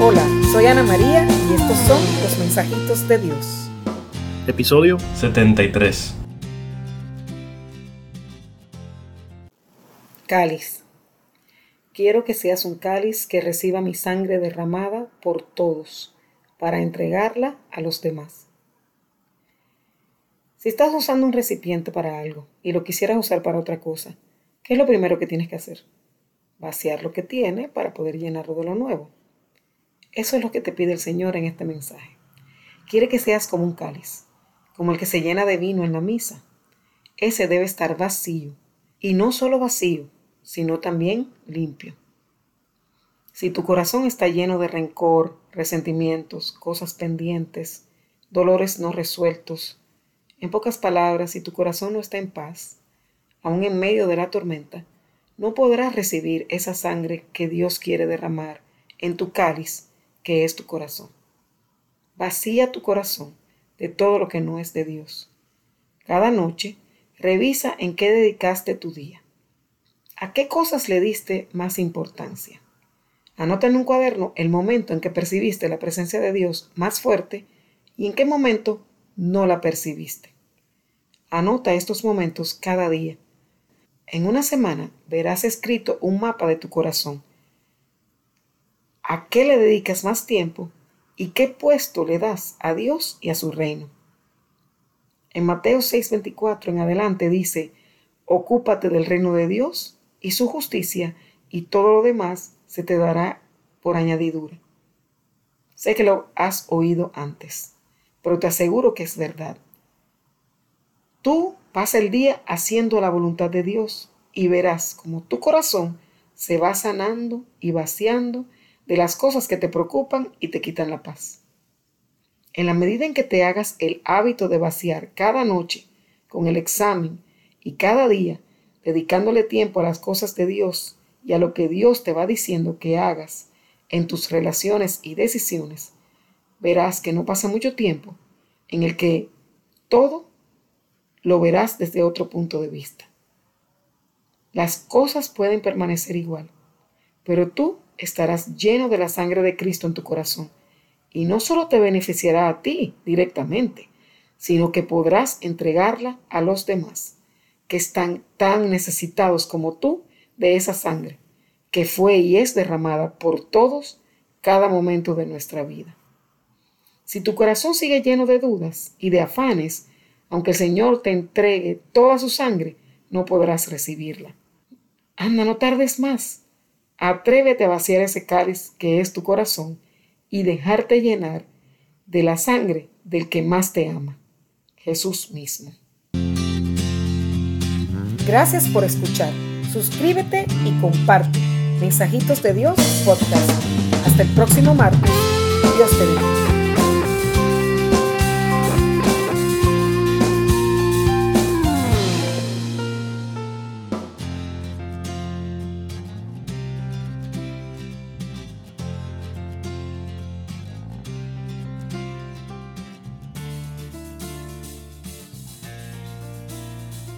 Hola, soy Ana María y estos son los mensajitos de Dios. Episodio 73. Cáliz. Quiero que seas un cáliz que reciba mi sangre derramada por todos, para entregarla a los demás. Si estás usando un recipiente para algo y lo quisieras usar para otra cosa, ¿qué es lo primero que tienes que hacer? Vaciar lo que tiene para poder llenarlo de lo nuevo. Eso es lo que te pide el Señor en este mensaje. Quiere que seas como un cáliz, como el que se llena de vino en la misa. Ese debe estar vacío, y no solo vacío, sino también limpio. Si tu corazón está lleno de rencor, resentimientos, cosas pendientes, dolores no resueltos, en pocas palabras, si tu corazón no está en paz, aún en medio de la tormenta, no podrás recibir esa sangre que Dios quiere derramar en tu cáliz que es tu corazón. Vacía tu corazón de todo lo que no es de Dios. Cada noche, revisa en qué dedicaste tu día. ¿A qué cosas le diste más importancia? Anota en un cuaderno el momento en que percibiste la presencia de Dios más fuerte y en qué momento no la percibiste. Anota estos momentos cada día. En una semana verás escrito un mapa de tu corazón a qué le dedicas más tiempo y qué puesto le das a Dios y a su reino. En Mateo 6:24 en adelante dice, ocúpate del reino de Dios y su justicia y todo lo demás se te dará por añadidura. Sé que lo has oído antes, pero te aseguro que es verdad. Tú pasa el día haciendo la voluntad de Dios y verás como tu corazón se va sanando y vaciando de las cosas que te preocupan y te quitan la paz. En la medida en que te hagas el hábito de vaciar cada noche con el examen y cada día dedicándole tiempo a las cosas de Dios y a lo que Dios te va diciendo que hagas en tus relaciones y decisiones, verás que no pasa mucho tiempo en el que todo lo verás desde otro punto de vista. Las cosas pueden permanecer igual, pero tú estarás lleno de la sangre de Cristo en tu corazón. Y no solo te beneficiará a ti directamente, sino que podrás entregarla a los demás, que están tan necesitados como tú de esa sangre, que fue y es derramada por todos cada momento de nuestra vida. Si tu corazón sigue lleno de dudas y de afanes, aunque el Señor te entregue toda su sangre, no podrás recibirla. Anda, no tardes más. Atrévete a vaciar ese cáliz que es tu corazón y dejarte llenar de la sangre del que más te ama, Jesús mismo. Gracias por escuchar. Suscríbete y comparte. Mensajitos de Dios podcast. Hasta el próximo martes. Dios te bendiga.